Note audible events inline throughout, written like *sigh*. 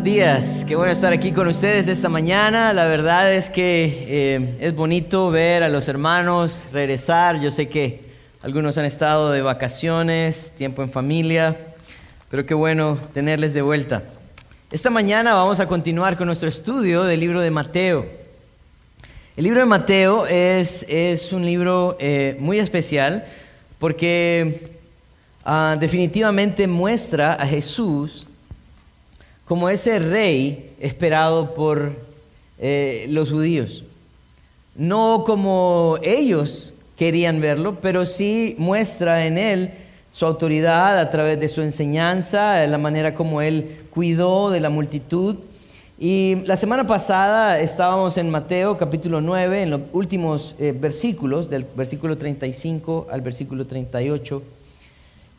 Buenos días, qué bueno estar aquí con ustedes esta mañana. La verdad es que eh, es bonito ver a los hermanos regresar. Yo sé que algunos han estado de vacaciones, tiempo en familia, pero qué bueno tenerles de vuelta. Esta mañana vamos a continuar con nuestro estudio del libro de Mateo. El libro de Mateo es, es un libro eh, muy especial porque ah, definitivamente muestra a Jesús como ese rey esperado por eh, los judíos. No como ellos querían verlo, pero sí muestra en él su autoridad a través de su enseñanza, la manera como él cuidó de la multitud. Y la semana pasada estábamos en Mateo capítulo 9, en los últimos eh, versículos, del versículo 35 al versículo 38.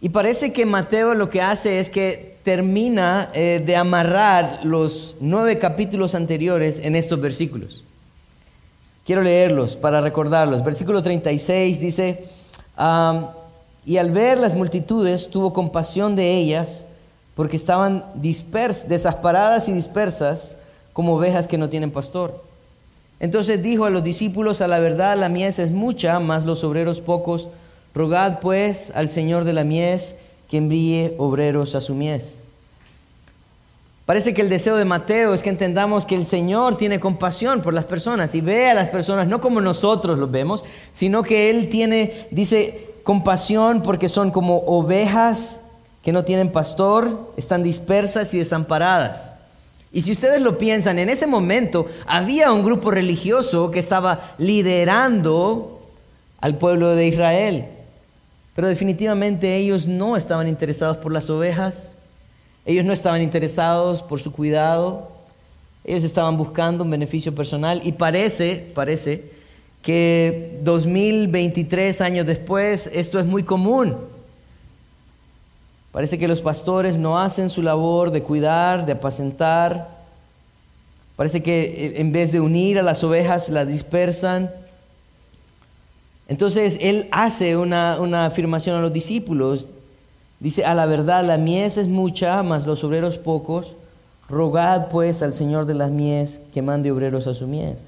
Y parece que Mateo lo que hace es que termina eh, de amarrar los nueve capítulos anteriores en estos versículos. Quiero leerlos para recordarlos. Versículo 36 dice, y al ver las multitudes tuvo compasión de ellas porque estaban dispersas, desasparadas y dispersas como ovejas que no tienen pastor. Entonces dijo a los discípulos, a la verdad la mies es mucha, mas los obreros pocos. Rogad pues al Señor de la mies que envíe obreros a su mies. Parece que el deseo de Mateo es que entendamos que el Señor tiene compasión por las personas y ve a las personas no como nosotros los vemos, sino que Él tiene, dice, compasión porque son como ovejas que no tienen pastor, están dispersas y desamparadas. Y si ustedes lo piensan, en ese momento había un grupo religioso que estaba liderando al pueblo de Israel. Pero definitivamente ellos no estaban interesados por las ovejas, ellos no estaban interesados por su cuidado, ellos estaban buscando un beneficio personal y parece, parece que 2023 años después esto es muy común. Parece que los pastores no hacen su labor de cuidar, de apacentar. Parece que eh, en vez de unir a las ovejas las dispersan. Entonces él hace una, afirmación a los discípulos. Dice, a la verdad la mies es mucha, mas los obreros pocos. Rogad pues al Señor de las mies que mande obreros a su mies.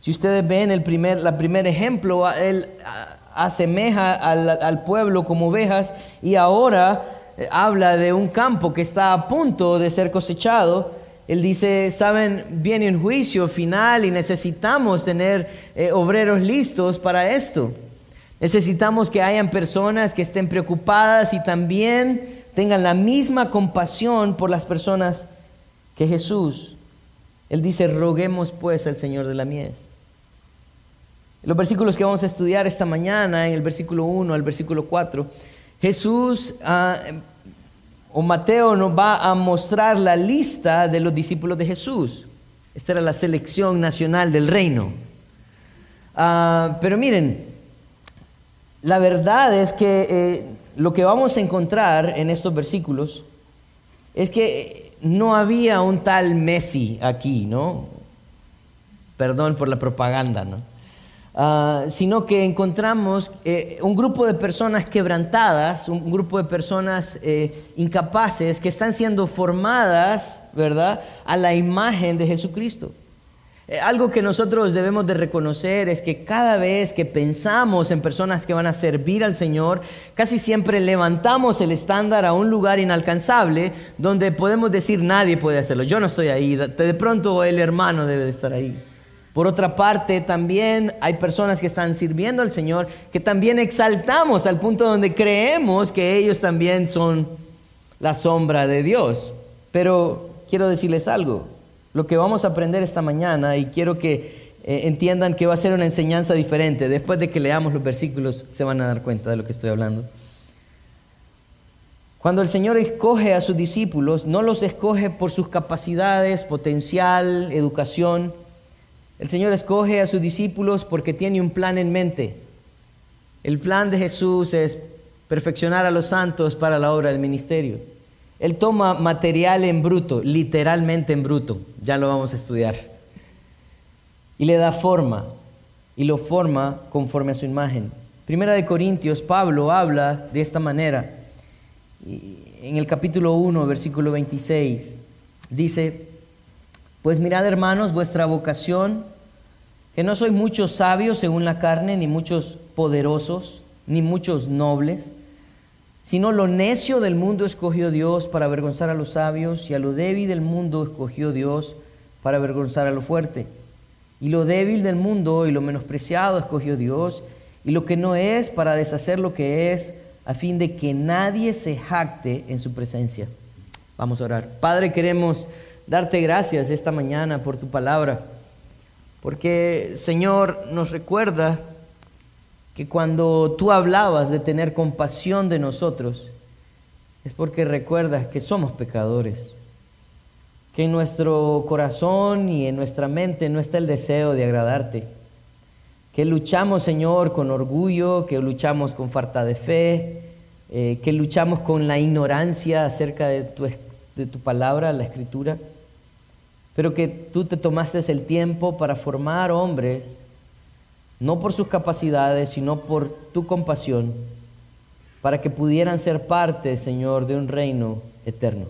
Si ustedes ven el primer, la primer ejemplo, él asemeja al, al pueblo como ovejas y ahora eh, habla de un campo que está a punto de ser cosechado él dice, saben, viene un juicio final y necesitamos tener eh, obreros listos para esto. Necesitamos que hayan personas que estén preocupadas y también tengan la misma compasión por las personas que Jesús. Él dice, roguemos pues al Señor de la mies. Los versículos que vamos a estudiar esta mañana, en el versículo 1 al versículo 4, Jesús... Ah, o Mateo nos va a mostrar la lista de los discípulos de Jesús. Esta era la selección nacional del reino. Ah, pero miren, la verdad es que eh, lo que vamos a encontrar en estos versículos es que no había un tal Messi aquí, ¿no? Perdón por la propaganda, ¿no? Ah, sino que encontramos eh, un grupo de personas quebrantadas, un grupo de personas eh, incapaces que están siendo formadas, ¿verdad?, a la imagen de Jesucristo. Eh, algo que nosotros debemos de reconocer es que cada vez que pensamos en personas que van a servir al Señor, casi siempre levantamos el estándar a un lugar inalcanzable donde podemos decir nadie puede hacerlo. Yo no estoy ahí, de pronto el hermano debe de estar ahí. Por otra parte, también hay personas que están sirviendo al Señor que también exaltamos al punto donde creemos que ellos también son la sombra de Dios. Pero quiero decirles algo, lo que vamos a aprender esta mañana y quiero que eh, entiendan que va a ser una enseñanza diferente. Después de que leamos los versículos se van a dar cuenta de lo que estoy hablando. Cuando el Señor escoge a sus discípulos, no los escoge por sus capacidades, potencial, educación, el Señor escoge a sus discípulos porque tiene un plan en mente. El plan de Jesús es perfeccionar a los santos para la obra del ministerio. Él toma material en bruto, literalmente en bruto, ya lo vamos a estudiar, y le da forma, y lo forma conforme a su imagen. Primera de Corintios, Pablo habla de esta manera, en el capítulo 1, versículo 26. dice, pues mirad hermanos vuestra vocación, que no sois muchos sabios según la carne, ni muchos poderosos, ni muchos nobles, sino lo necio del mundo escogió Dios para avergonzar a los sabios, y a lo débil del mundo escogió Dios para avergonzar a lo fuerte. Y lo débil del mundo y lo menospreciado escogió Dios, y lo que no es para deshacer lo que es, a fin de que nadie se jacte en su presencia. Vamos a orar. Padre, queremos darte gracias esta mañana por tu palabra, porque Señor nos recuerda que cuando tú hablabas de tener compasión de nosotros, es porque recuerdas que somos pecadores, que en nuestro corazón y en nuestra mente no está el deseo de agradarte, que luchamos, Señor, con orgullo, que luchamos con falta de fe, eh, que luchamos con la ignorancia acerca de tu, de tu palabra, la escritura, pero que tú te tomaste el tiempo para formar hombres no por sus capacidades, sino por tu compasión, para que pudieran ser parte, Señor, de un reino eterno.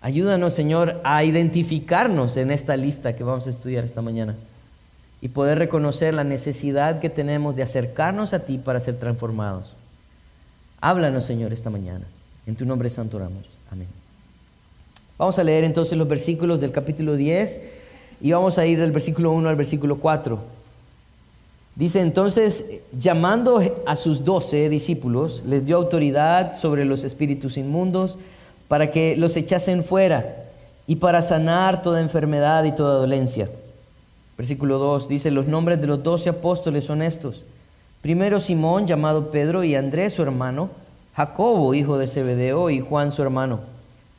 Ayúdanos, Señor, a identificarnos en esta lista que vamos a estudiar esta mañana y poder reconocer la necesidad que tenemos de acercarnos a ti para ser transformados. Háblanos, Señor, esta mañana. En tu nombre santo oramos. Amén. Vamos a leer entonces los versículos del capítulo 10 y vamos a ir del versículo 1 al versículo 4. Dice entonces, llamando a sus doce discípulos, les dio autoridad sobre los espíritus inmundos para que los echasen fuera y para sanar toda enfermedad y toda dolencia. Versículo 2 dice, los nombres de los doce apóstoles son estos. Primero Simón, llamado Pedro, y Andrés su hermano, Jacobo, hijo de Zebedeo, y Juan su hermano,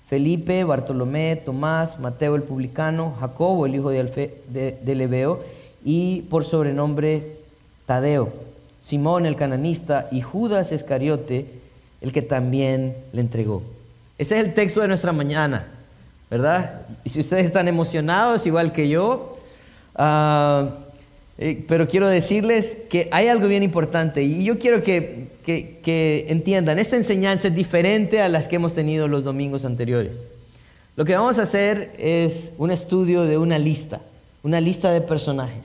Felipe, Bartolomé, Tomás, Mateo el publicano, Jacobo, el hijo de, Alfe, de y por sobrenombre Tadeo, Simón el cananista y Judas Iscariote, el que también le entregó. Ese es el texto de nuestra mañana, ¿verdad? Y si ustedes están emocionados, igual que yo, ah, eh, pero quiero decirles que hay algo bien importante y yo quiero que, que entiendan, esta enseñanza es diferente a las que hemos tenido los domingos anteriores. Lo que vamos a hacer es un estudio de una lista, una lista de personajes.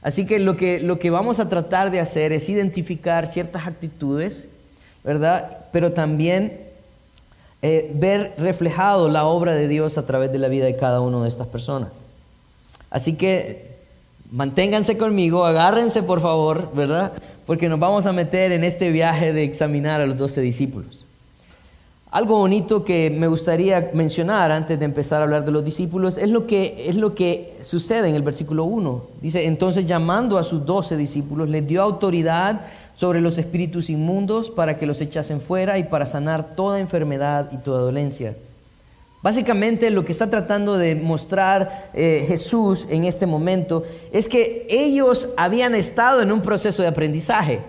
Así que lo, que lo que vamos a tratar de hacer es identificar ciertas actitudes, ¿verdad? Pero también eh, ver reflejado la obra de Dios a través de la vida de cada una de estas personas. Así que manténganse conmigo, agárrense por favor, ¿verdad? Porque nos vamos a meter en este viaje de examinar a los doce discípulos. Algo bonito que me gustaría mencionar antes de empezar a hablar de los discípulos es lo que, es lo que sucede en el versículo 1. Dice, entonces llamando a sus doce discípulos, les dio autoridad sobre los espíritus inmundos para que los echasen fuera y para sanar toda enfermedad y toda dolencia. Básicamente lo que está tratando de mostrar eh, Jesús en este momento es que ellos habían estado en un proceso de aprendizaje.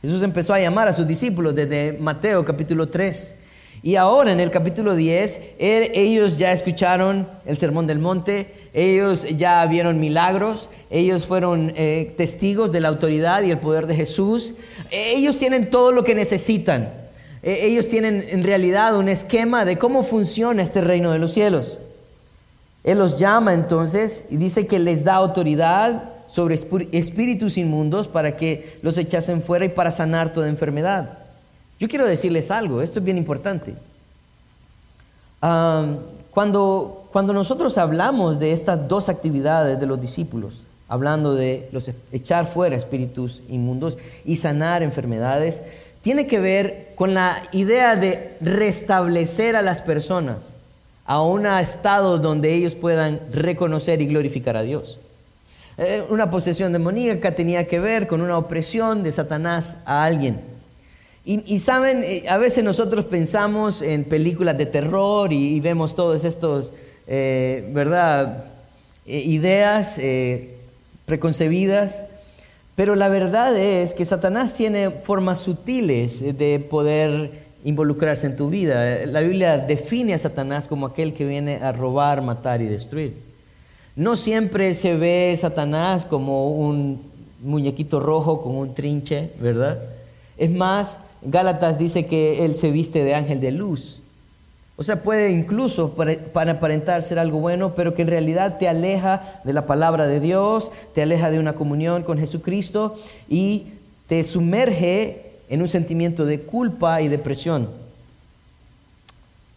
Jesús empezó a llamar a sus discípulos desde Mateo capítulo 3. Y ahora en el capítulo 10, ellos ya escucharon el Sermón del Monte, ellos ya vieron milagros, ellos fueron eh, testigos de la autoridad y el poder de Jesús, ellos tienen todo lo que necesitan, ellos tienen en realidad un esquema de cómo funciona este reino de los cielos. Él los llama entonces y dice que les da autoridad sobre espíritus inmundos para que los echasen fuera y para sanar toda enfermedad. Yo quiero decirles algo, esto es bien importante. cuando, cuando nosotros hablamos de estas dos actividades de los discípulos, hablando de los echar fuera espíritus inmundos y sanar enfermedades, tiene que ver con la idea de restablecer a las personas a un estado donde ellos puedan reconocer y glorificar a Dios. Eh, una posesión demoníaca tenía que ver con una opresión de Satanás a alguien. Y, saben, eh, a veces nosotros pensamos en películas de terror y, vemos todos estos, eh, ¿verdad? Ideas preconcebidas. Pero la verdad es que Satanás tiene formas sutiles de poder involucrarse en tu vida. La Biblia define a Satanás como aquel que viene a robar, matar y destruir. No siempre se ve Satanás como un muñequito rojo con un trinche, ¿verdad? Es más, Gálatas dice que Él se viste de ángel de luz. O sea, puede incluso para aparentar ser algo bueno, pero que en realidad te aleja de la palabra de Dios, te aleja de una comunión con Jesucristo y te sumerge en un sentimiento de culpa y depresión.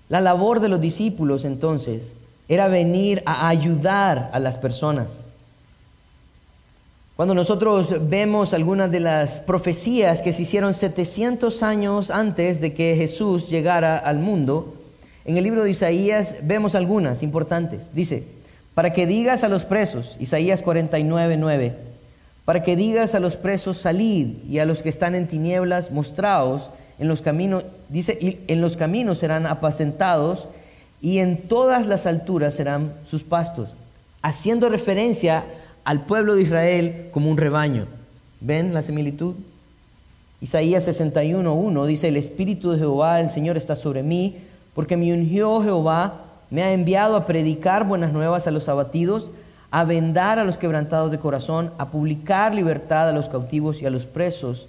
La labor de los discípulos entonces era venir a ayudar a las personas. Cuando nosotros vemos algunas de las profecías que se hicieron 700 años antes de que Jesús llegara al mundo, en el libro de Isaías vemos algunas importantes. Dice, para que digas a los presos, Isaías 49, 9, para que digas a los presos, salid, y a los que están en tinieblas, mostraos, en los caminos, dice, y en los caminos serán apacentados, y en todas las alturas serán sus pastos, haciendo referencia al pueblo de Israel como un rebaño. ¿Ven la similitud? Isaías 61.1 dice, el Espíritu de Jehová, el Señor está sobre mí, porque me ungió Jehová, me ha enviado a predicar buenas nuevas a los abatidos, a vendar a los quebrantados de corazón, a publicar libertad a los cautivos y a los presos,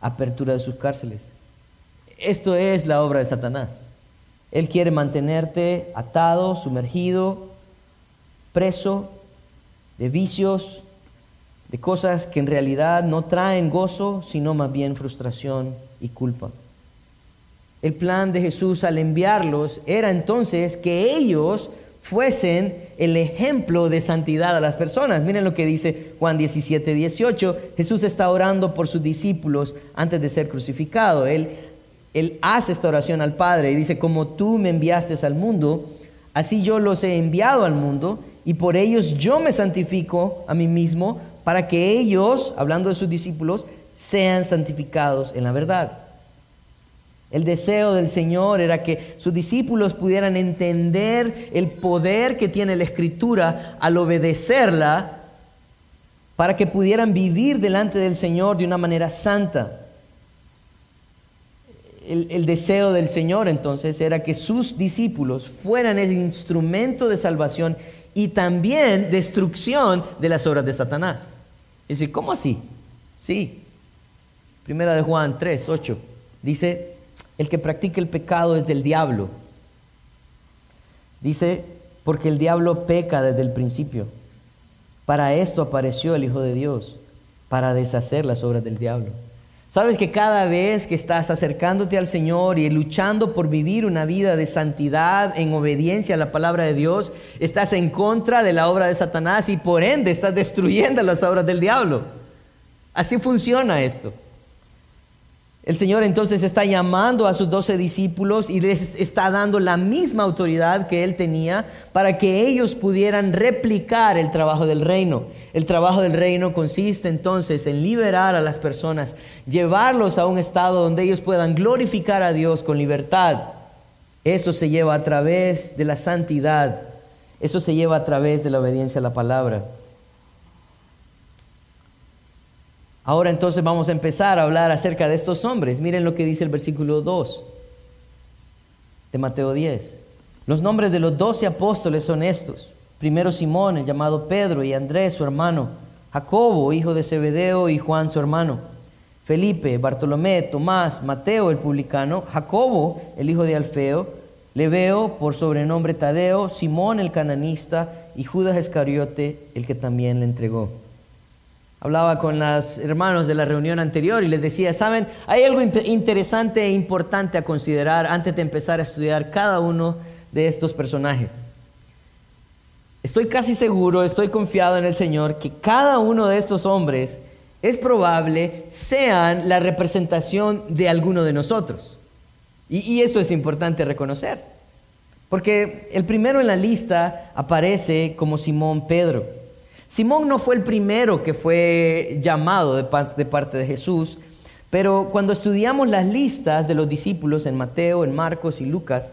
apertura de sus cárceles. Esto es la obra de Satanás. Él quiere mantenerte atado, sumergido, preso, de vicios, de cosas que en realidad no traen gozo, sino más bien frustración y culpa. El plan de Jesús al enviarlos era entonces que ellos fuesen el ejemplo de santidad a las personas. Miren lo que dice Juan 17, 18. Jesús está orando por sus discípulos antes de ser crucificado. Él, él hace esta oración al Padre y dice, como tú me enviaste al mundo, así yo los he enviado al mundo y por ellos yo me santifico a mí mismo para que ellos, hablando de sus discípulos, sean santificados en la verdad. El deseo del Señor era que sus discípulos pudieran entender el poder que tiene la Escritura al obedecerla para que pudieran vivir delante del Señor de una manera santa. El, deseo del Señor entonces era que sus discípulos fueran el instrumento de salvación y también destrucción de las obras de Satanás. Dice, ¿cómo así? Sí. Primera de Juan 3, 8. Dice, el que practica el pecado es del diablo. Dice, porque el diablo peca desde el principio. Para esto apareció el Hijo de Dios, para deshacer las obras del diablo. Sabes que cada vez que estás acercándote al Señor y luchando por vivir una vida de santidad en obediencia a la palabra de Dios, estás en contra de la obra de Satanás y por ende estás destruyendo las obras del diablo. Así funciona esto. El Señor entonces está llamando a sus doce discípulos y les está dando la misma autoridad que Él tenía para que ellos pudieran replicar el trabajo del reino. El trabajo del reino consiste entonces en liberar a las personas, llevarlos a un estado donde ellos puedan glorificar a Dios con libertad. Eso se lleva a través de la santidad, eso se lleva a través de la obediencia a la palabra. Ahora entonces vamos a empezar a hablar acerca de estos hombres. Miren lo que dice el versículo 2 de Mateo 10. Los nombres de los doce apóstoles son estos. Primero Simón, el llamado Pedro, y Andrés, su hermano. Jacobo, hijo de Zebedeo, y Juan, su hermano. Felipe, Bartolomé, Tomás, Mateo, el publicano. Jacobo, el hijo de Alfeo. Leveo, por sobrenombre Tadeo. Simón, el cananista. Y Judas Iscariote, el que también le entregó hablaba con los hermanos de la reunión anterior y les decía, saben, hay algo interesante e importante a considerar antes de empezar a estudiar cada uno de estos personajes. Estoy casi seguro, estoy confiado en el Señor, que cada uno de estos hombres es probable sean la representación de alguno de nosotros. Y, y eso es importante reconocer. Porque el primero en la lista aparece como Simón Pedro. Simón no fue el primero que fue llamado de parte de Jesús, pero cuando estudiamos las listas de los discípulos en Mateo, en Marcos y Lucas,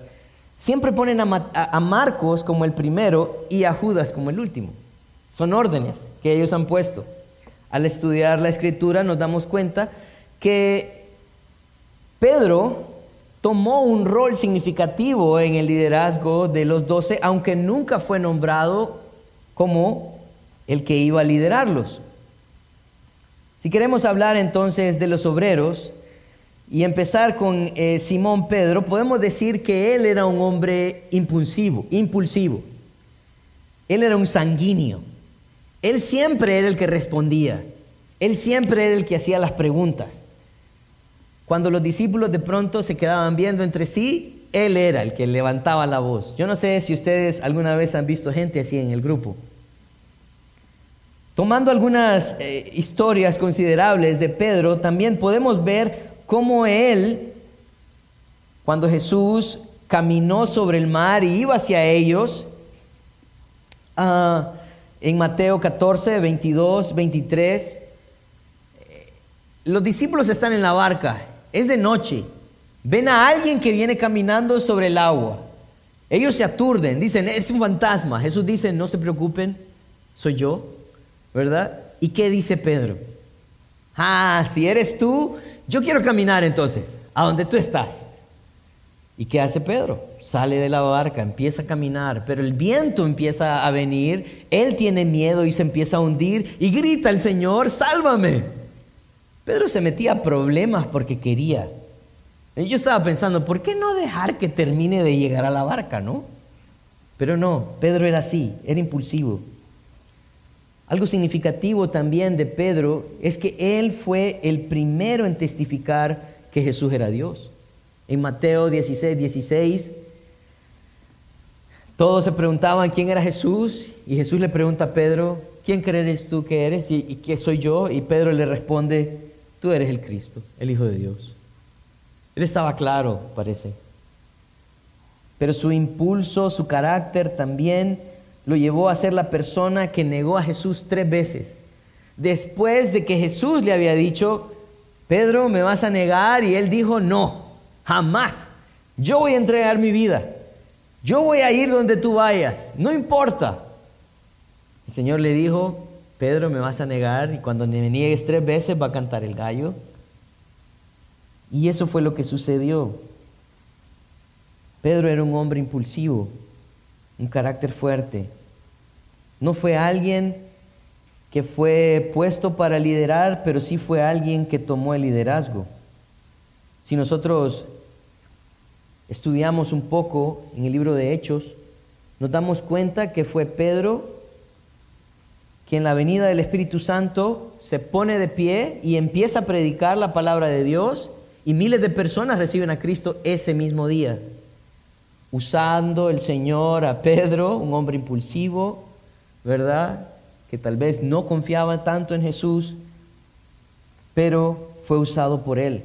siempre ponen a, Marcos como el primero y a Judas como el último. Son órdenes que ellos han puesto. Al estudiar la escritura nos damos cuenta que Pedro tomó un rol significativo en el liderazgo de los doce, aunque nunca fue nombrado como el que iba a liderarlos. Si queremos hablar entonces de los obreros, y empezar con eh, Simón Pedro, podemos decir que él era un hombre impulsivo, impulsivo. Él era un sanguíneo. Él siempre era el que respondía. Él siempre era el que hacía las preguntas. Cuando los discípulos de pronto se quedaban viendo entre sí, él era el que levantaba la voz. Yo no sé si ustedes alguna vez han visto gente así en el grupo. Tomando algunas eh, historias considerables de Pedro, también podemos ver cómo él, cuando Jesús caminó sobre el mar y iba hacia ellos, ah, en Mateo 14, 22, 23, los discípulos están en la barca, es de noche, ven a alguien que viene caminando sobre el agua. Ellos se aturden, dicen, es un fantasma. Jesús dice, no se preocupen, soy yo, ¿verdad? ¿Y qué dice Pedro? Ah, si eres tú, yo quiero caminar entonces, a donde tú estás. ¿Y qué hace Pedro? Sale de la barca, empieza a caminar, pero el viento empieza a venir, él tiene miedo y se empieza a hundir y grita al Señor, sálvame. Pedro se metía a problemas porque quería. Yo estaba pensando, ¿por qué no dejar que termine de llegar a la barca, no? Pero no, Pedro era así, era impulsivo. Algo significativo también de Pedro es que él fue el primero en testificar que Jesús era Dios. En Mateo 16, 16, todos se preguntaban quién era Jesús y Jesús le pregunta a Pedro, ¿quién crees tú que eres y, y qué soy yo? Y Pedro le responde, tú eres el Cristo, el Hijo de Dios. Él estaba claro, parece. Pero su impulso, su carácter también lo llevó a ser la persona que negó a Jesús tres veces. Después de que Jesús le había dicho, Pedro, me vas a negar, y él dijo, no, jamás. Yo voy a entregar mi vida. Yo voy a ir donde tú vayas, no importa. El Señor le dijo, Pedro, me vas a negar y cuando me niegues tres veces va a cantar el gallo. Y eso fue lo que sucedió. Pedro era un hombre impulsivo, un carácter fuerte, no fue alguien que fue puesto para liderar, pero sí fue alguien que tomó el liderazgo. Si nosotros estudiamos un poco en el libro de Hechos, nos damos cuenta que fue Pedro quien en la venida del Espíritu Santo se pone de pie y empieza a predicar la palabra de Dios y miles de personas reciben a Cristo ese mismo día, usando el Señor a Pedro, un hombre impulsivo, ¿verdad? Que tal vez no confiaba tanto en Jesús, pero fue usado por él.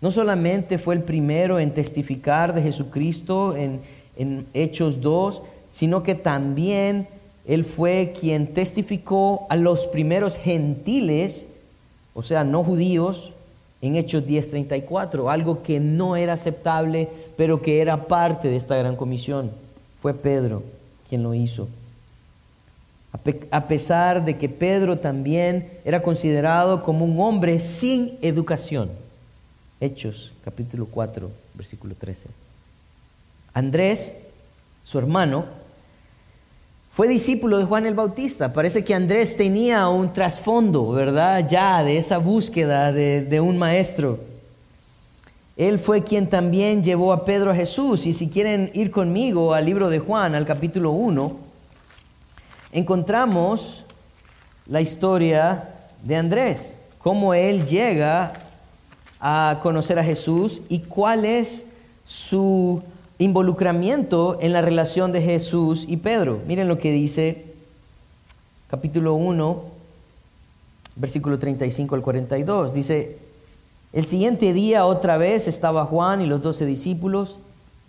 No solamente fue el primero en testificar de Jesucristo en, en Hechos 2, sino que también él fue quien testificó a los primeros gentiles, o sea, no judíos, en Hechos 10:34, algo que no era aceptable, pero que era parte de esta gran comisión. Fue Pedro quien lo hizo. A pesar de que Pedro también era considerado como un hombre sin educación. Hechos capítulo 4, versículo 13. Andrés, su hermano, fue discípulo de Juan el Bautista. Parece que Andrés tenía un trasfondo, ¿verdad? Ya de esa búsqueda de, un maestro. Él fue quien también llevó a Pedro a Jesús. Y si quieren ir conmigo al libro de Juan, al capítulo 1, encontramos la historia de Andrés, cómo él llega a conocer a Jesús y cuál es su involucramiento en la relación de Jesús y Pedro. Miren lo que dice capítulo 1, versículo 35 al 42. Dice, el siguiente día otra vez estaba Juan y los doce discípulos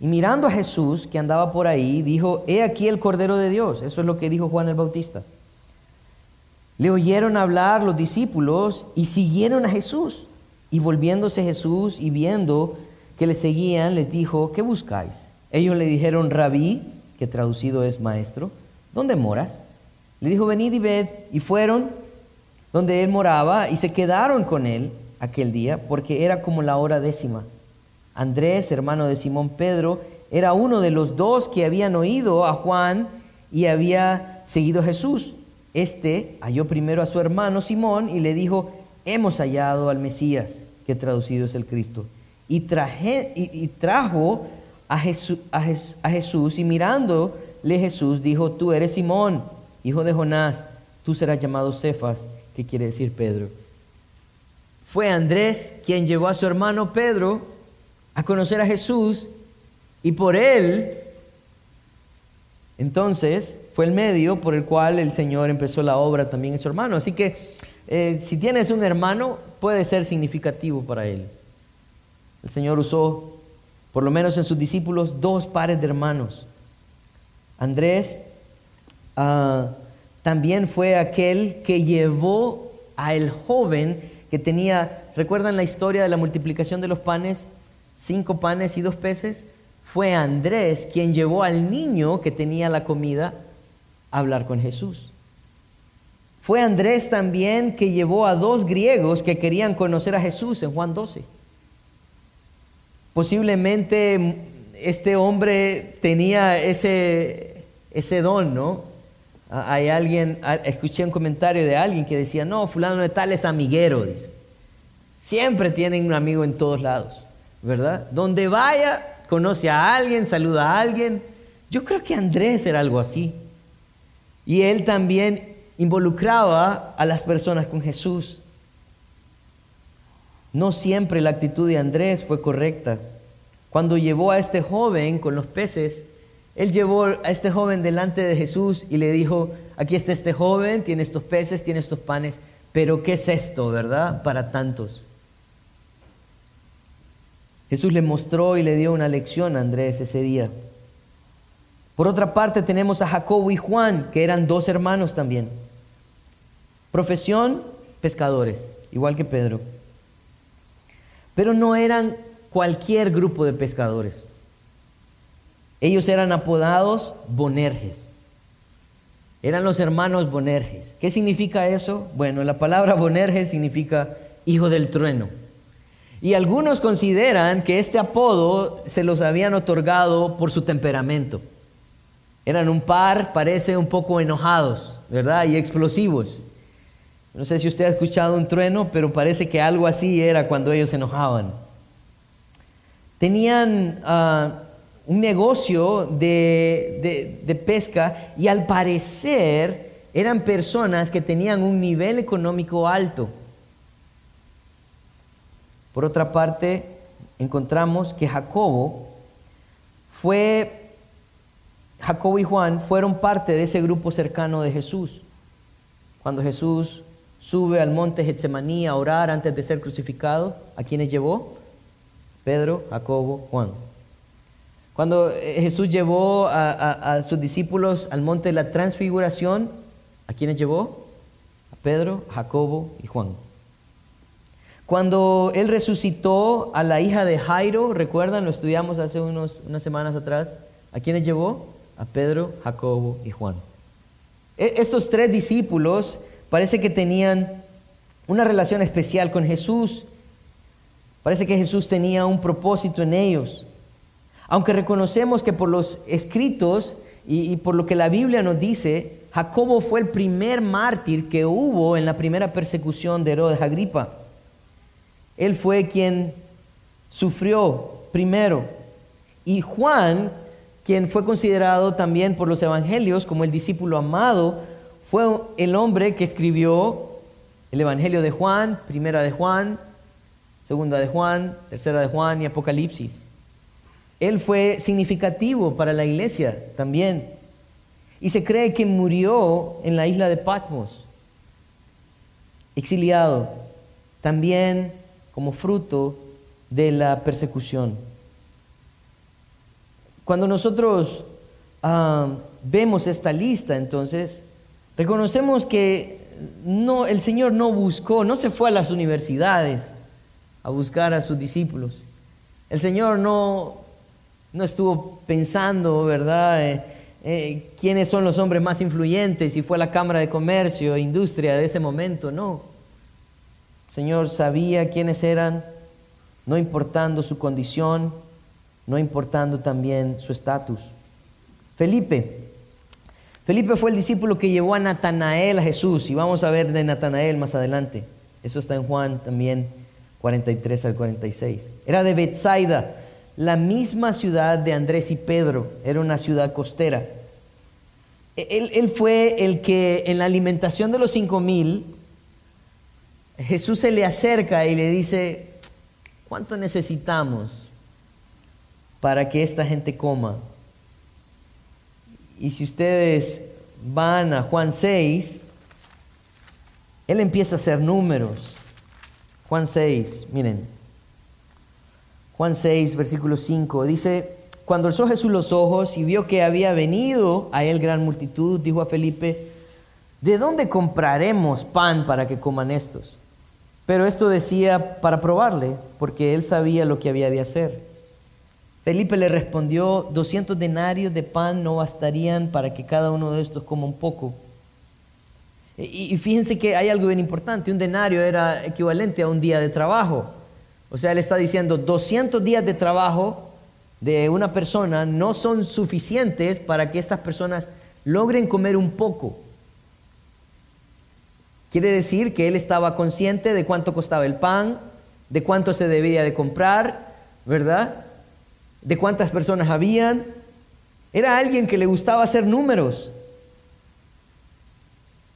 y mirando a Jesús que andaba por ahí, dijo, he aquí el Cordero de Dios. Eso es lo que dijo Juan el Bautista. Le oyeron hablar los discípulos y siguieron a Jesús. Y volviéndose Jesús y viendo que le seguían, les dijo, ¿qué buscáis? Ellos le dijeron, rabí, que traducido es maestro, ¿dónde moras? Le dijo, venid y ved. Y fueron donde él moraba y se quedaron con él aquel día, porque era como la hora décima. Andrés, hermano de Simón Pedro, era uno de los dos que habían oído a Juan y había seguido a Jesús. Este halló primero a su hermano Simón y le dijo, hemos hallado al Mesías, que traducido es el Cristo. Y, traje, y, trajo a, Jesús, a Jesús y mirándole Jesús dijo, tú eres Simón, hijo de Jonás, tú serás llamado Cefas, que quiere decir Pedro. Fue Andrés quien llevó a su hermano Pedro a conocer a Jesús y por él, entonces, fue el medio por el cual el Señor empezó la obra también en su hermano. Así que eh, si tienes un hermano, puede ser significativo para él. El Señor usó, por lo menos en sus discípulos, dos pares de hermanos. Andrés ah, también fue aquel que llevó a el joven que tenía, ¿recuerdan la historia de la multiplicación de los panes? Cinco panes y dos peces. Fue Andrés quien llevó al niño que tenía la comida a hablar con Jesús. Fue Andrés también que llevó a dos griegos que querían conocer a Jesús en Juan 12. Posiblemente este hombre tenía ese, ese don, ¿no? Hay alguien, escuché un comentario de alguien que decía, no, fulano de tal es amiguero, dice. Siempre tienen un amigo en todos lados, ¿verdad? Donde vaya, conoce a alguien, saluda a alguien. Yo creo que Andrés era algo así. Y él también involucraba a las personas con Jesús. No siempre la actitud de Andrés fue correcta. Cuando llevó a este joven con los peces, él llevó a este joven delante de Jesús y le dijo, aquí está este joven, tiene estos peces, tiene estos panes, pero ¿qué es esto, verdad? Para tantos. Jesús le mostró y le dio una lección a Andrés ese día. Por otra parte tenemos a Jacobo y Juan, que eran dos hermanos también. Profesión, pescadores, igual que Pedro. Pero no eran cualquier grupo de pescadores. Ellos eran apodados Bonerges. Eran los hermanos Bonerges. ¿Qué significa eso? Bueno, la palabra Bonerges significa hijo del trueno. Y algunos consideran que este apodo se los habían otorgado por su temperamento. Eran un par, parece un poco enojados, ¿verdad? Y explosivos. No sé si usted ha escuchado un trueno, pero parece que algo así era cuando ellos se enojaban. Tenían ah, un negocio de, pesca y al parecer eran personas que tenían un nivel económico alto. Por otra parte, encontramos que Jacobo fue, Jacobo y Juan fueron parte de ese grupo cercano de Jesús. Cuando Jesús sube al monte Getsemaní a orar antes de ser crucificado, ¿a quiénes llevó? Pedro, Jacobo, Juan. Cuando eh, Jesús llevó a, sus discípulos al monte de la transfiguración, ¿a quiénes llevó? A Pedro, Jacobo y Juan. Cuando Él resucitó a la hija de Jairo, recuerdan, lo estudiamos hace unos, unas semanas atrás, ¿a quiénes llevó? A Pedro, Jacobo y Juan. E, estos tres discípulos parece que tenían una relación especial con Jesús. Parece que Jesús tenía un propósito en ellos. Aunque reconocemos que por los escritos y, por lo que la Biblia nos dice, Jacobo fue el primer mártir que hubo en la primera persecución de Herodes Agripa. Él fue quien sufrió primero. Y Juan, quien fue considerado también por los evangelios como el discípulo amado, fue el hombre que escribió el Evangelio de Juan, primera de Juan, segunda de Juan, tercera de Juan y Apocalipsis. Él fue significativo para la iglesia también. Y se cree que murió en la isla de Patmos, exiliado, también como fruto de la persecución. Cuando nosotros ah, vemos esta lista, entonces, reconocemos que no, el Señor no buscó, no se fue a las universidades a buscar a sus discípulos. El Señor no no estuvo pensando, ¿verdad? Eh, eh, quiénes son los hombres más influyentes, si fue la Cámara de Comercio, Industria de ese momento, no. Señor sabía quiénes eran, no importando su condición, no importando también su estatus. Felipe. Felipe fue el discípulo que llevó a Natanael a Jesús y vamos a ver de Natanael más adelante. Eso está en Juan también 43 al 46. Era de Bethsaida, la misma ciudad de Andrés y Pedro, era una ciudad costera. Él, él fue el que en la alimentación de los cinco mil, Jesús se le acerca y le dice, ¿cuánto necesitamos para que esta gente coma? Y si ustedes van a Juan 6, él empieza a hacer números. Juan 6, miren. Juan 6, versículo 5, dice, cuando alzó Jesús los ojos y vio que había venido a él gran multitud, dijo a Felipe, ¿de dónde compraremos pan para que coman estos? Pero esto decía para probarle, porque él sabía lo que había de hacer. Felipe le respondió, 200 denarios de pan no bastarían para que cada uno de estos coma un poco. Y, fíjense que hay algo bien importante, un denario era equivalente a un día de trabajo. O sea, él está diciendo, 200 días de trabajo de una persona no son suficientes para que estas personas logren comer un poco. Quiere decir que él estaba consciente de cuánto costaba el pan, de cuánto se debía de comprar, ¿verdad? De cuántas personas habían. Era alguien que le gustaba hacer números.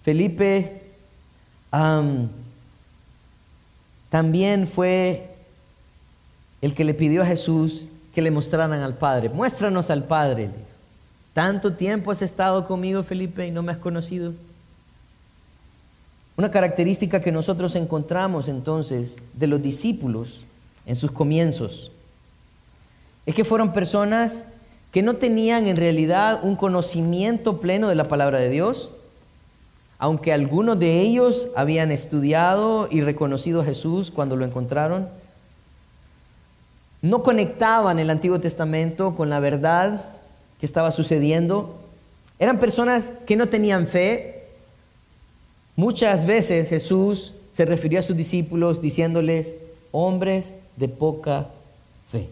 Felipe también fue el que le pidió a Jesús que le mostraran al Padre. Muéstranos al Padre. Tanto tiempo has estado conmigo, Felipe, y no me has conocido. Una característica que nosotros encontramos entonces de los discípulos en sus comienzos es que fueron personas que no tenían en realidad un conocimiento pleno de la palabra de Dios, aunque algunos de ellos habían estudiado y reconocido a Jesús cuando lo encontraron, no conectaban el Antiguo Testamento con la verdad que estaba sucediendo. Eran personas que no tenían fe. Muchas veces Jesús se refirió a sus discípulos diciéndoles, hombres de poca fe.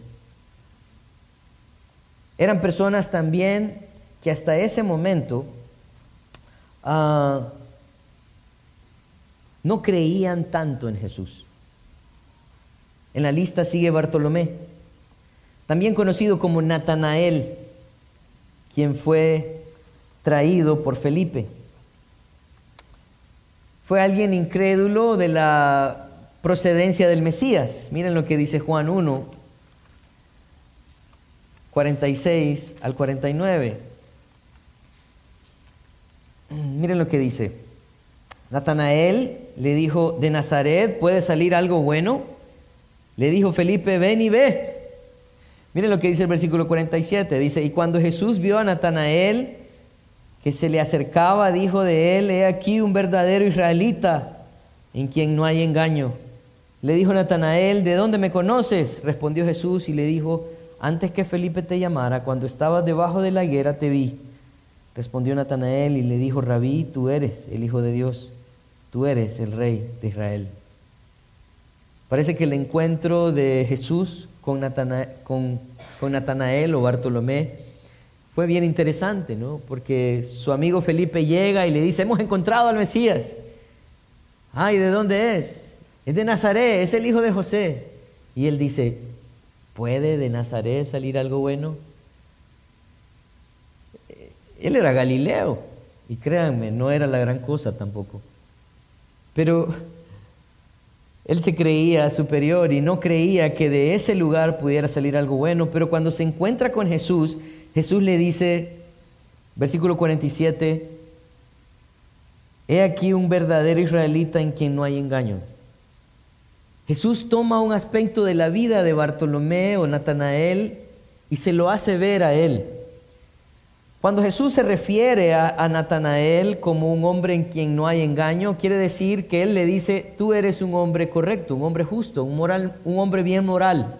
Eran personas también que hasta ese momento Ah, no creían tanto en Jesús. En la lista sigue Bartolomé, también conocido como Natanael, quien fue traído por Felipe. Fue alguien incrédulo de la procedencia del Mesías. Miren lo que dice Juan 1, 46 al 49. *clears throat* Miren lo que dice. Natanael le dijo, de Nazaret puede salir algo bueno. Le dijo Felipe, ven y ve. Miren lo que dice el versículo 47. Dice, y cuando Jesús vio a Natanael que se le acercaba, dijo de él, he aquí un verdadero israelita en quien no hay engaño. Le dijo Natanael, ¿de dónde me conoces? Respondió Jesús y le dijo, antes que Felipe te llamara, cuando estabas debajo de la higuera, te vi. Respondió Natanael y le dijo, Rabí, tú eres el Hijo de Dios, tú eres el Rey de Israel. Parece que el encuentro de Jesús con Natanael, o Bartolomé fue bien interesante, ¿no? Porque su amigo Felipe llega y le dice, hemos encontrado al Mesías. Ay, ¿de dónde es? Es de Nazaret, es el hijo de José. Y él dice, ¿puede de Nazaret salir algo bueno? Él era Galileo, y créanme, no era la gran cosa tampoco. Pero él se creía superior y no creía que de ese lugar pudiera salir algo bueno, pero cuando se encuentra con Jesús, Jesús le dice, versículo 47, He aquí un verdadero israelita en quien no hay engaño. Jesús toma un aspecto de la vida de Bartolomé o Natanael y se lo hace ver a él. Cuando Jesús se refiere a, Natanael como un hombre en quien no hay engaño, quiere decir que Él le dice, tú eres un hombre correcto, un hombre justo, un, hombre bien moral.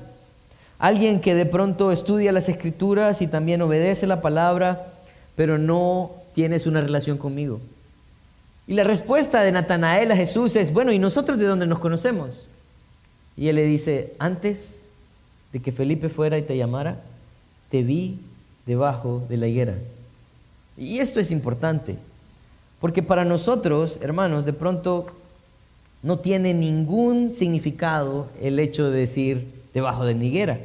Alguien que de pronto estudia las escrituras y también obedece la palabra, pero no tienes una relación conmigo. Y la respuesta de Natanael a Jesús es, bueno, ¿y nosotros de dónde nos conocemos? Y él le dice, antes de que Felipe fuera y te llamara, te vi debajo de la higuera. Y esto es importante, porque para nosotros, hermanos, de pronto no tiene ningún significado el hecho de decir debajo de la higuera.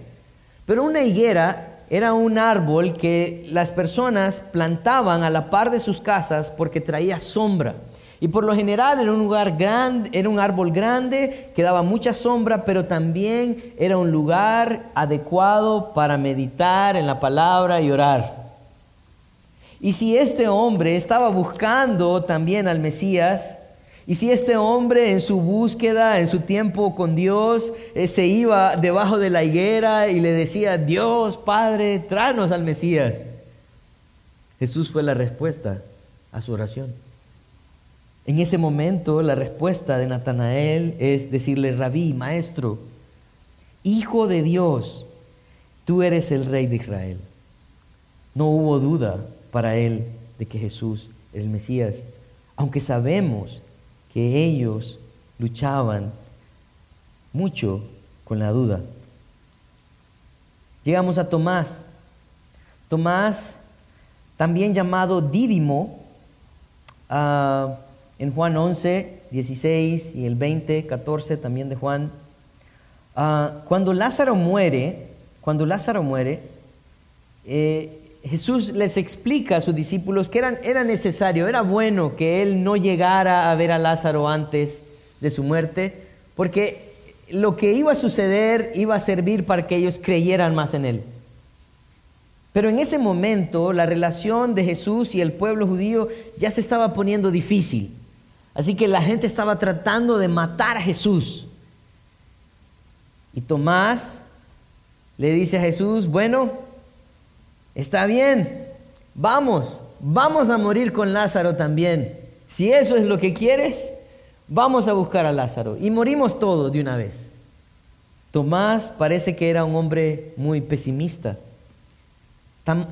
Pero una higuera era un árbol que las personas plantaban a la par de sus casas porque traía sombra. Y por lo general era un lugar grande, era un árbol grande que daba mucha sombra, pero también era un lugar adecuado para meditar en la palabra y orar. Y si este hombre estaba buscando también al Mesías, y si este hombre en su búsqueda, en su tiempo con Dios, eh, se iba debajo de la higuera y le decía, Dios, Padre, tráenos al Mesías. Jesús fue la respuesta a su oración. En ese momento la respuesta de Natanael es decirle, rabí, maestro, hijo de Dios, tú eres el rey de Israel. No hubo duda para él de que Jesús es el Mesías, aunque sabemos que ellos luchaban mucho con la duda. Llegamos a Tomás. Tomás, también llamado Dídimo, ah, en Juan 11, 16 y el 20, 14 también de Juan. Ah, cuando Lázaro muere, cuando Lázaro muere, eh, Jesús les explica a sus discípulos que era necesario, era bueno que él no llegara a ver a Lázaro antes de su muerte, porque lo que iba a suceder iba a servir para que ellos creyeran más en él. Pero en ese momento la relación de Jesús y el pueblo judío ya se estaba poniendo difícil. Así que la gente estaba tratando de matar a Jesús. Y Tomás le dice a Jesús, bueno, Está bien, vamos, vamos a morir con Lázaro también. Si eso es lo que quieres, vamos a buscar a Lázaro. Y morimos todos de una vez. Tomás parece que era un hombre muy pesimista.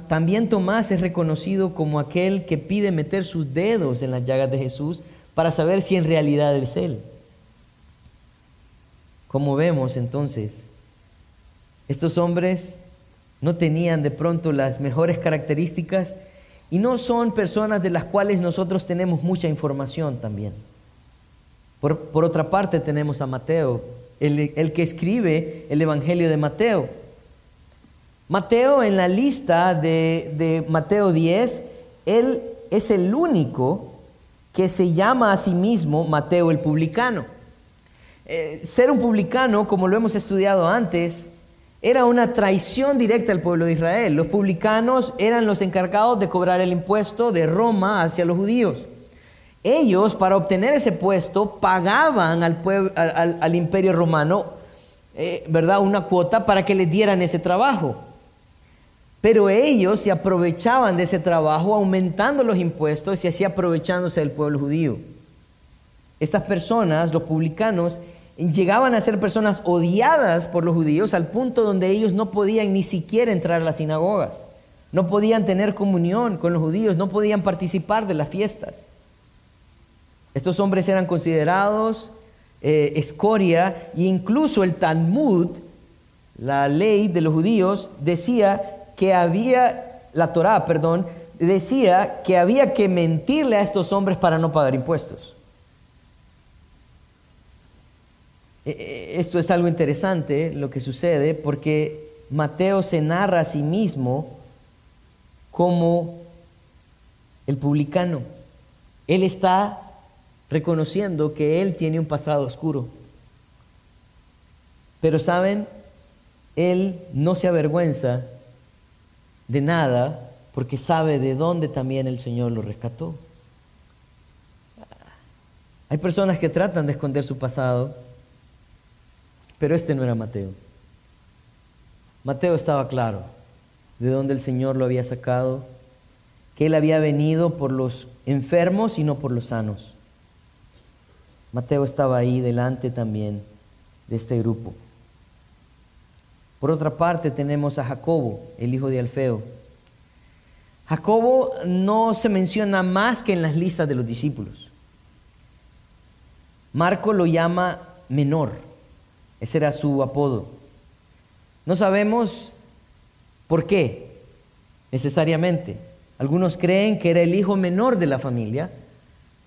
también Tomás es reconocido como aquel que pide meter sus dedos en las llagas de Jesús para saber si en realidad es Él. Como vemos entonces, estos hombres no tenían de pronto las mejores características y no son personas de las cuales nosotros tenemos mucha información también. Por, otra parte tenemos a Mateo, el, que escribe el Evangelio de Mateo. Mateo en la lista de, Mateo 10, él es el único que se llama a sí mismo Mateo el publicano. Eh, ser un publicano, como lo hemos estudiado antes, era una traición directa al pueblo de Israel. Los publicanos eran los encargados de cobrar el impuesto de Roma hacia los judíos. Ellos, para obtener ese puesto, pagaban al, al, imperio romano, eh, ¿verdad?, una cuota para que les dieran ese trabajo. Pero ellos se aprovechaban de ese trabajo aumentando los impuestos y así aprovechándose del pueblo judío. Estas personas, los publicanos, llegaban a ser personas odiadas por los judíos al punto donde ellos no podían ni siquiera entrar a las sinagogas, no podían tener comunión con los judíos, no podían participar de las fiestas. Estos hombres eran considerados eh, escoria e incluso el Talmud, la ley de los judíos, decía que había, la Torá, perdón, decía que había que mentirle a estos hombres para no pagar impuestos. E, e, esto es algo interesante lo que sucede porque Mateo se narra a sí mismo como el publicano. Él está reconociendo que él tiene un pasado oscuro. Pero saben, él no se avergüenza de nada porque sabe de dónde también el Señor lo rescató. Hay personas que tratan de esconder su pasado pero este no era Mateo. Mateo estaba claro de dónde el Señor lo había sacado, que él había venido por los enfermos y no por los sanos. Mateo estaba ahí delante también de este grupo. Por otra parte tenemos a Jacobo, el hijo de Alfeo. Jacobo no se menciona más que en las listas de los discípulos. Marco lo llama menor. Ese era su apodo. No sabemos por qué necesariamente. Algunos creen que era el hijo menor de la familia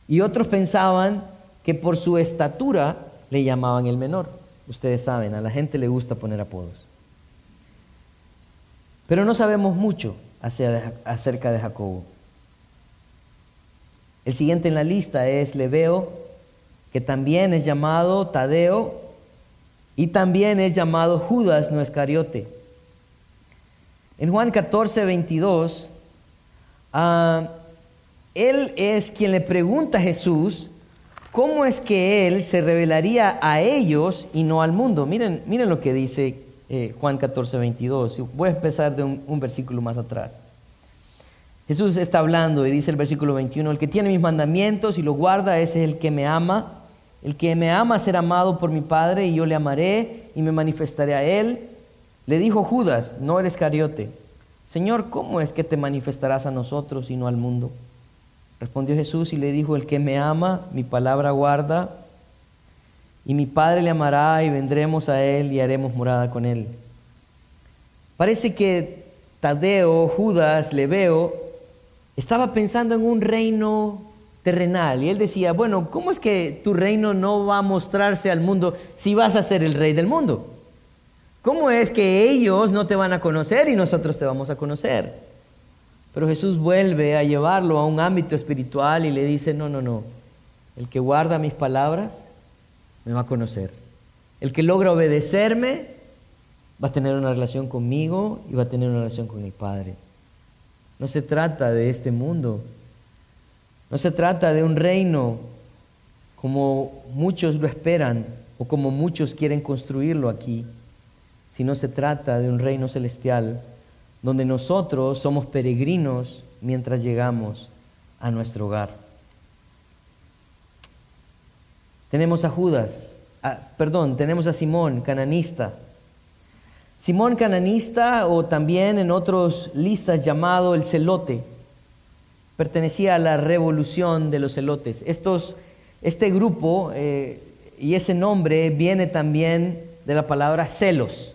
y otros pensaban que por su estatura le llamaban el menor. Ustedes saben, a la gente le gusta poner apodos. Pero no sabemos mucho acerca de Jacobo. El siguiente en la lista es Leveo, que también es llamado Tadeo y también es llamado Judas no Escariote. En Juan 14, 22, ah, él es quien le pregunta a Jesús cómo es que él se revelaría a ellos y no al mundo. Miren, miren lo que dice eh, Juan 14, 22. Voy a empezar de un versículo más atrás. Jesús está hablando y dice el versículo 21, el que tiene mis mandamientos y lo guarda, ese es el que me ama. El que me ama será amado por mi Padre y yo le amaré y me manifestaré a él. Le dijo Judas, no el Escariote, Señor, ¿cómo es que te manifestarás a nosotros y no al mundo? Respondió Jesús y le dijo, el que me ama, mi palabra guarda, y mi Padre le amará y vendremos a él y haremos morada con él. Parece que Tadeo, Judas, le veo estaba pensando en un reino terrenal y él decía, bueno, ¿cómo es que tu reino no va a mostrarse al mundo si vas a ser el rey del mundo? ¿Cómo es que ellos no te van a conocer y nosotros te vamos a conocer? Pero Jesús vuelve a llevarlo a un ámbito espiritual y le dice, no, no, no, el que guarda mis palabras me va a conocer. El que logra obedecerme va a tener una relación conmigo y va a tener una relación con el Padre. No se trata de este mundo. No se trata de un reino como muchos lo esperan o como muchos quieren construirlo aquí, sino se trata de un reino celestial donde nosotros somos peregrinos mientras llegamos a nuestro hogar. Tenemos a Judas, perdón, tenemos a Simón, cananista, Simón Cananista, o también en otras listas llamado el celote, pertenecía a la revolución de los celotes. Estos, este grupo eh, y ese nombre viene también de la palabra celos.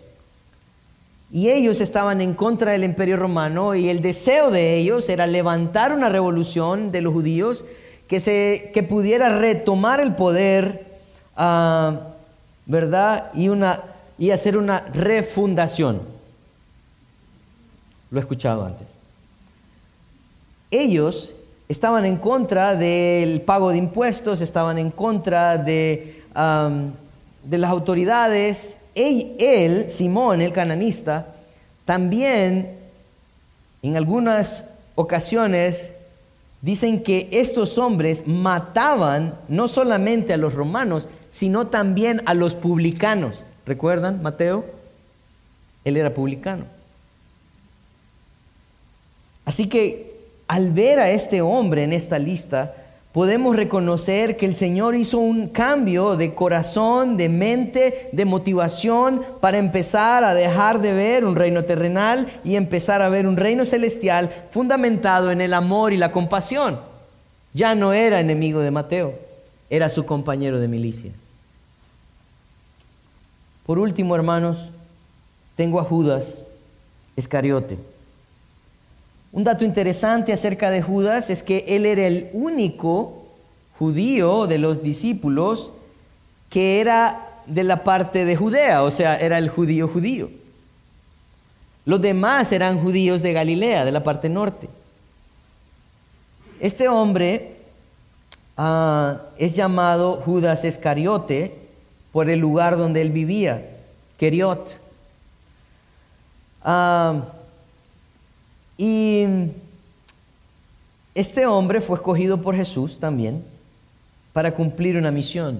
Y ellos estaban en contra del imperio romano y el deseo de ellos era levantar una revolución de los judíos que, se, que pudiera retomar el poder, ah, ¿verdad? Y una y hacer una refundación. Lo he escuchado antes. Ellos estaban en contra del pago de impuestos, estaban en contra de, las autoridades. Él, Simón, el cananista, también en algunas ocasiones dicen que estos hombres mataban no solamente a los romanos, sino también a los publicanos. ¿Recuerdan Mateo? Él era publicano. Así que al ver a este hombre en esta lista, podemos reconocer que el Señor hizo un cambio de corazón, de mente, de motivación para empezar a dejar de ver un reino terrenal y empezar a ver un reino celestial fundamentado en el amor y la compasión. Ya no era enemigo de Mateo, era su compañero de milicia. Por último, hermanos, tengo a Judas Escariote. Un dato interesante acerca de Judas es que él era el único judío de los discípulos que era de la parte de Judea, o sea, era el judío judío. Los demás eran judíos de Galilea, de la parte norte. Este hombre ah, es llamado Judas Escariote por el lugar donde él vivía, Keriot. Ah, y este hombre fue escogido por Jesús también para cumplir una misión.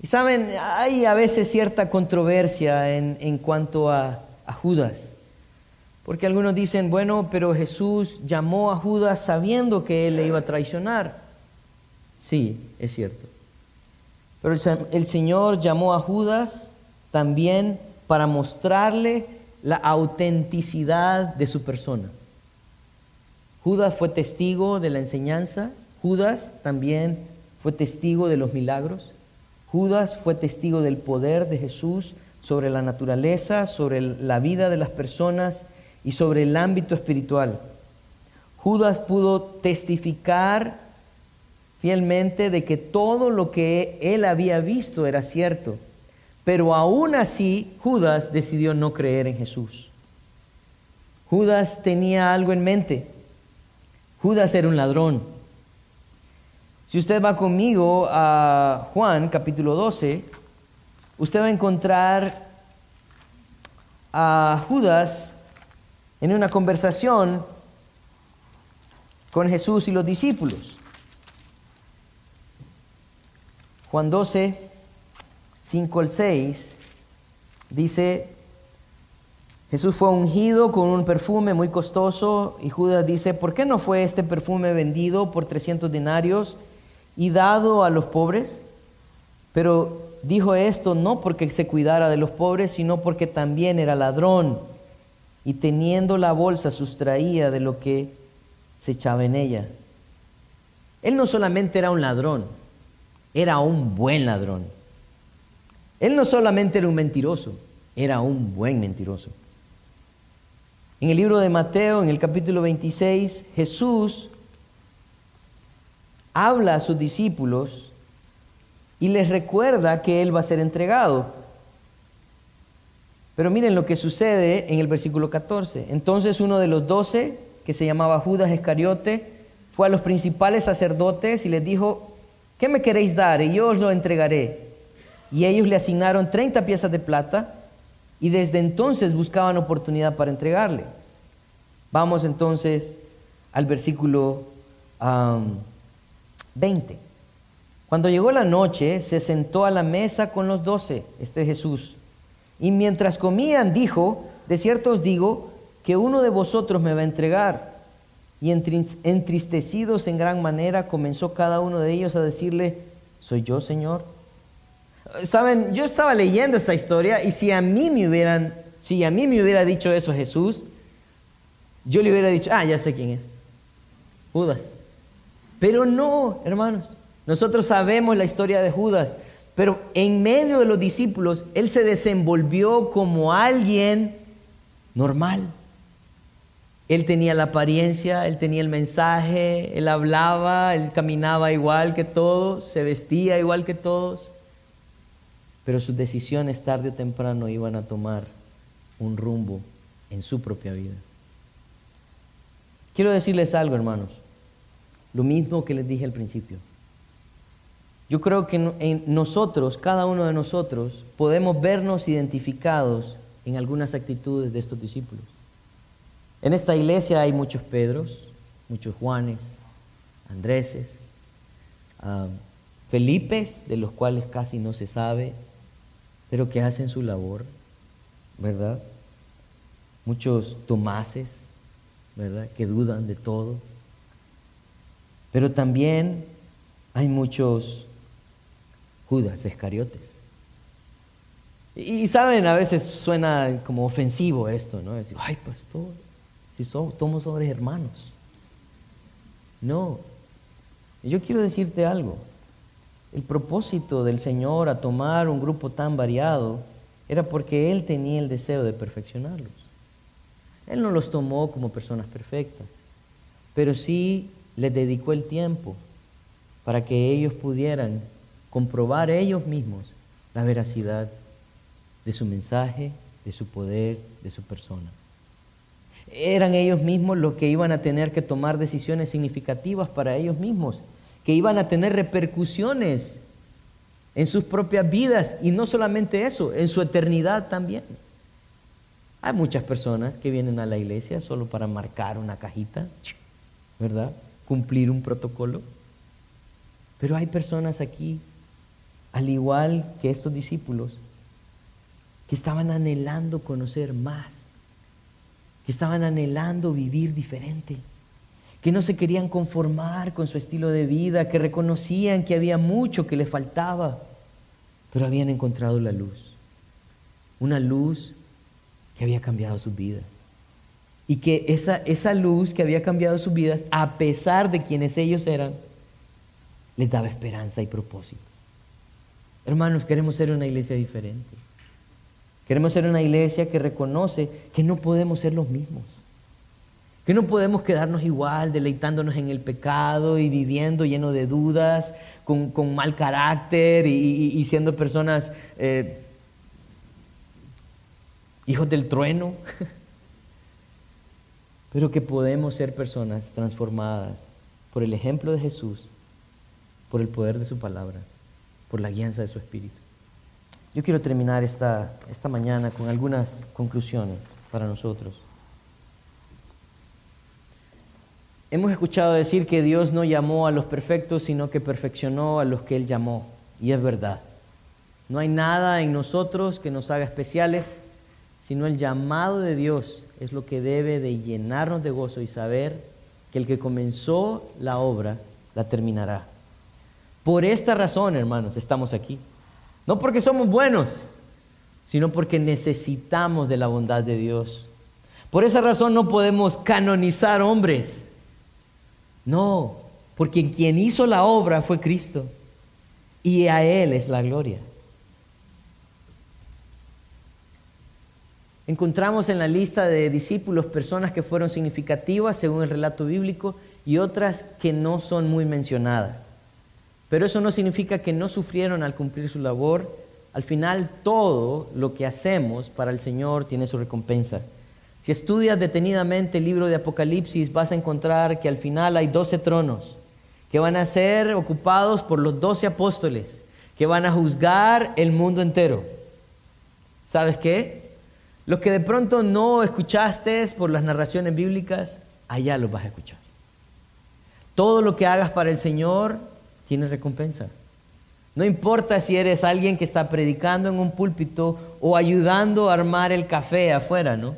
Y saben, hay a veces cierta controversia en, cuanto a, a Judas. Porque algunos dicen, bueno, pero Jesús llamó a Judas sabiendo que él le iba a traicionar. Sí, es cierto. Pero el, Señor llamó a Judas también para mostrarle la autenticidad de su persona. Judas fue testigo de la enseñanza, Judas también fue testigo de los milagros, Judas fue testigo del poder de Jesús sobre la naturaleza, sobre la vida de las personas y sobre el ámbito espiritual. Judas pudo testificar fielmente de que todo lo que él había visto era cierto. Pero aún así, Judas decidió no creer en Jesús. Judas tenía algo en mente. Judas era un ladrón. Si usted va conmigo a Juan capítulo 12, usted va a encontrar a Judas en una conversación con Jesús y los discípulos. Juan 12, 5 al 6, dice, Jesús fue ungido con un perfume muy costoso y Judas dice, ¿por qué no fue este perfume vendido por 300 denarios y dado a los pobres? Pero dijo esto no porque se cuidara de los pobres, sino porque también era ladrón y teniendo la bolsa sustraía de lo que se echaba en ella. Él no solamente era un ladrón, era un buen ladrón. Él no solamente era un mentiroso, era un buen mentiroso. En el libro de Mateo, en el capítulo 26, Jesús habla a sus discípulos y les recuerda que Él va a ser entregado. Pero miren lo que sucede en el versículo 14. Entonces uno de los doce, que se llamaba Judas Iscariote, fue a los principales sacerdotes y les dijo, ¿qué me queréis dar? Y yo os lo entregaré. Y ellos le asignaron 30 piezas de plata y desde entonces buscaban oportunidad para entregarle. Vamos entonces al versículo 20. Cuando llegó la noche, se sentó a la mesa con los doce, este Jesús. Y mientras comían, dijo, de cierto os digo, que uno de vosotros me va a entregar. Y entristecidos en gran manera, comenzó cada uno de ellos a decirle, ¿soy yo, Señor? Saben, yo estaba leyendo esta historia y si a mí me hubieran, si a mí me hubiera dicho eso Jesús, yo le hubiera dicho, ah, ya sé quién es, Judas. Pero no, hermanos, nosotros sabemos la historia de Judas, pero en medio de los discípulos, él se desenvolvió como alguien normal. Él tenía la apariencia, él tenía el mensaje, él hablaba, él caminaba igual que todos, se vestía igual que todos, pero sus decisiones tarde o temprano iban a tomar un rumbo en su propia vida. Quiero decirles algo, hermanos, lo mismo que les dije al principio. Yo creo que en nosotros, cada uno de nosotros, podemos vernos identificados en algunas actitudes de estos discípulos. En esta iglesia hay muchos Pedros, muchos Juanes, Andréses, uh, Felipes, de los cuales casi no se sabe, pero que hacen su labor, ¿verdad? Muchos Tomases, ¿verdad? Que dudan de todo. Pero también hay muchos Judas Escariotes. Y, saben, a veces suena como ofensivo esto, ¿no? Decir, ay, pastor, si somos, somos hermanos. No, yo quiero decirte algo. El propósito del Señor a tomar un grupo tan variado era porque Él tenía el deseo de perfeccionarlos. Él no los tomó como personas perfectas, pero sí les dedicó el tiempo para que ellos pudieran comprobar ellos mismos la veracidad de su mensaje, de su poder, de su persona. Eran ellos mismos los que iban a tener que tomar decisiones significativas para ellos mismos, que iban a tener repercusiones en sus propias vidas y no solamente eso, en su eternidad también. Hay muchas personas que vienen a la iglesia solo para marcar una cajita, ¿verdad? Cumplir un protocolo. Pero hay personas aquí, al igual que estos discípulos, que estaban anhelando conocer más que estaban anhelando vivir diferente, que no se querían conformar con su estilo de vida, que reconocían que había mucho que les faltaba, pero habían encontrado la luz, una luz que había cambiado sus vidas. Y que esa, esa luz que había cambiado sus vidas, a pesar de quienes ellos eran, les daba esperanza y propósito. Hermanos, queremos ser una iglesia diferente. Queremos ser una iglesia que reconoce que no podemos ser los mismos. Que no podemos quedarnos igual, deleitándonos en el pecado y viviendo lleno de dudas, con, mal carácter y, siendo personas eh, hijos del trueno. *laughs* Pero que podemos ser personas transformadas por el ejemplo de Jesús, por el poder de su palabra, por la guianza de su Espíritu. Yo quiero terminar esta, esta mañana con algunas conclusiones para nosotros. Hemos escuchado decir que Dios no llamó a los perfectos, sino que perfeccionó a los que Él llamó. Y es verdad. No hay nada en nosotros que nos haga especiales, sino el llamado de Dios es lo que debe de llenarnos de gozo y saber que el que comenzó la obra la terminará. Por esta razón, hermanos, estamos aquí. No porque somos buenos, sino porque necesitamos de la bondad de Dios. Por esa razón no podemos canonizar hombres no, porque quien hizo la obra fue Cristo y a Él es la gloria. Encontramos en la lista de discípulos personas que fueron significativas según el relato bíblico y otras que no son muy mencionadas. Pero eso no significa que no sufrieron al cumplir su labor. Al final todo lo que hacemos para el Señor tiene su recompensa. Si estudias detenidamente el libro de Apocalipsis, vas a encontrar que al final hay doce tronos que van a ser ocupados por los doce apóstoles, que van a juzgar el mundo entero. ¿Sabes qué? Lo que de pronto no escuchaste por las narraciones bíblicas, allá los vas a escuchar. Todo lo que hagas para el Señor tiene recompensa. No importa si eres alguien que está predicando en un púlpito o ayudando a armar el café afuera, ¿no?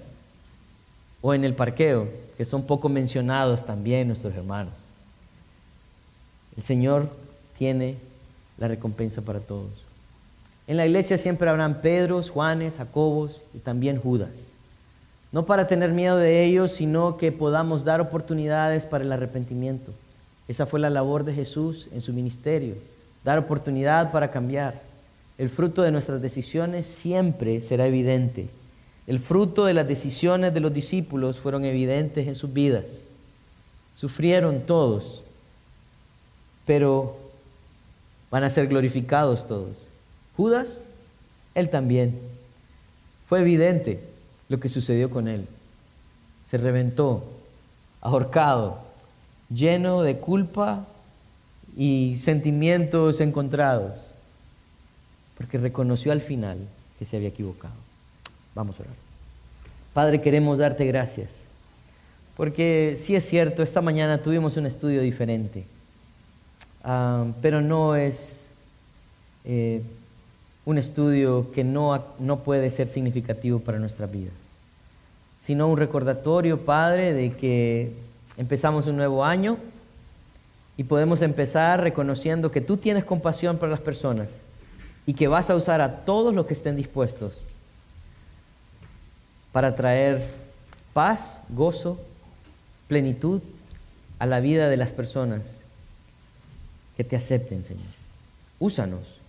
O en el parqueo, que son poco mencionados también nuestros hermanos. El Señor tiene la recompensa para todos. En la iglesia siempre habrán Pedros, Juanes, Jacobos y también Judas. No para tener miedo de ellos, sino que podamos dar oportunidades para el arrepentimiento. Esa fue la labor de Jesús en su ministerio, dar oportunidad para cambiar. El fruto de nuestras decisiones siempre será evidente el fruto de las decisiones de los discípulos fueron evidentes en sus vidas. Sufrieron todos, pero van a ser glorificados todos. Judas, él también. Fue evidente lo que sucedió con él. Se reventó, ahorcado, lleno de culpa y sentimientos encontrados, porque reconoció al final que se había equivocado. Vamos a orar. Padre, queremos darte gracias, porque sí es cierto, esta mañana tuvimos un estudio diferente, ah, pero no es eh, un estudio que no, no puede ser significativo para nuestras vidas, sino un recordatorio, Padre, de que empezamos un nuevo año y podemos empezar reconociendo que tú tienes compasión para las personas y que vas a usar a todos los que estén dispuestos para traer paz, gozo, plenitud a la vida de las personas que te acepten, Señor. Úsanos.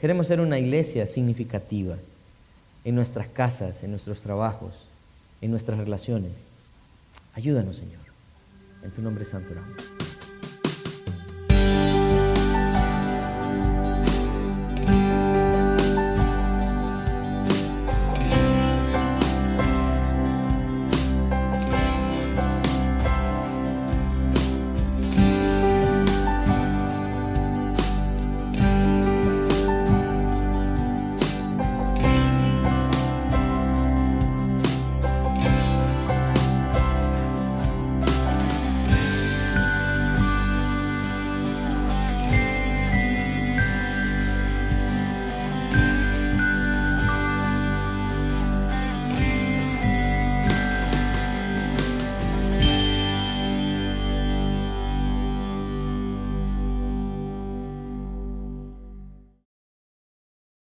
Queremos ser una iglesia significativa en nuestras casas, en nuestros trabajos, en nuestras relaciones. Ayúdanos, Señor. En tu nombre santo oramos.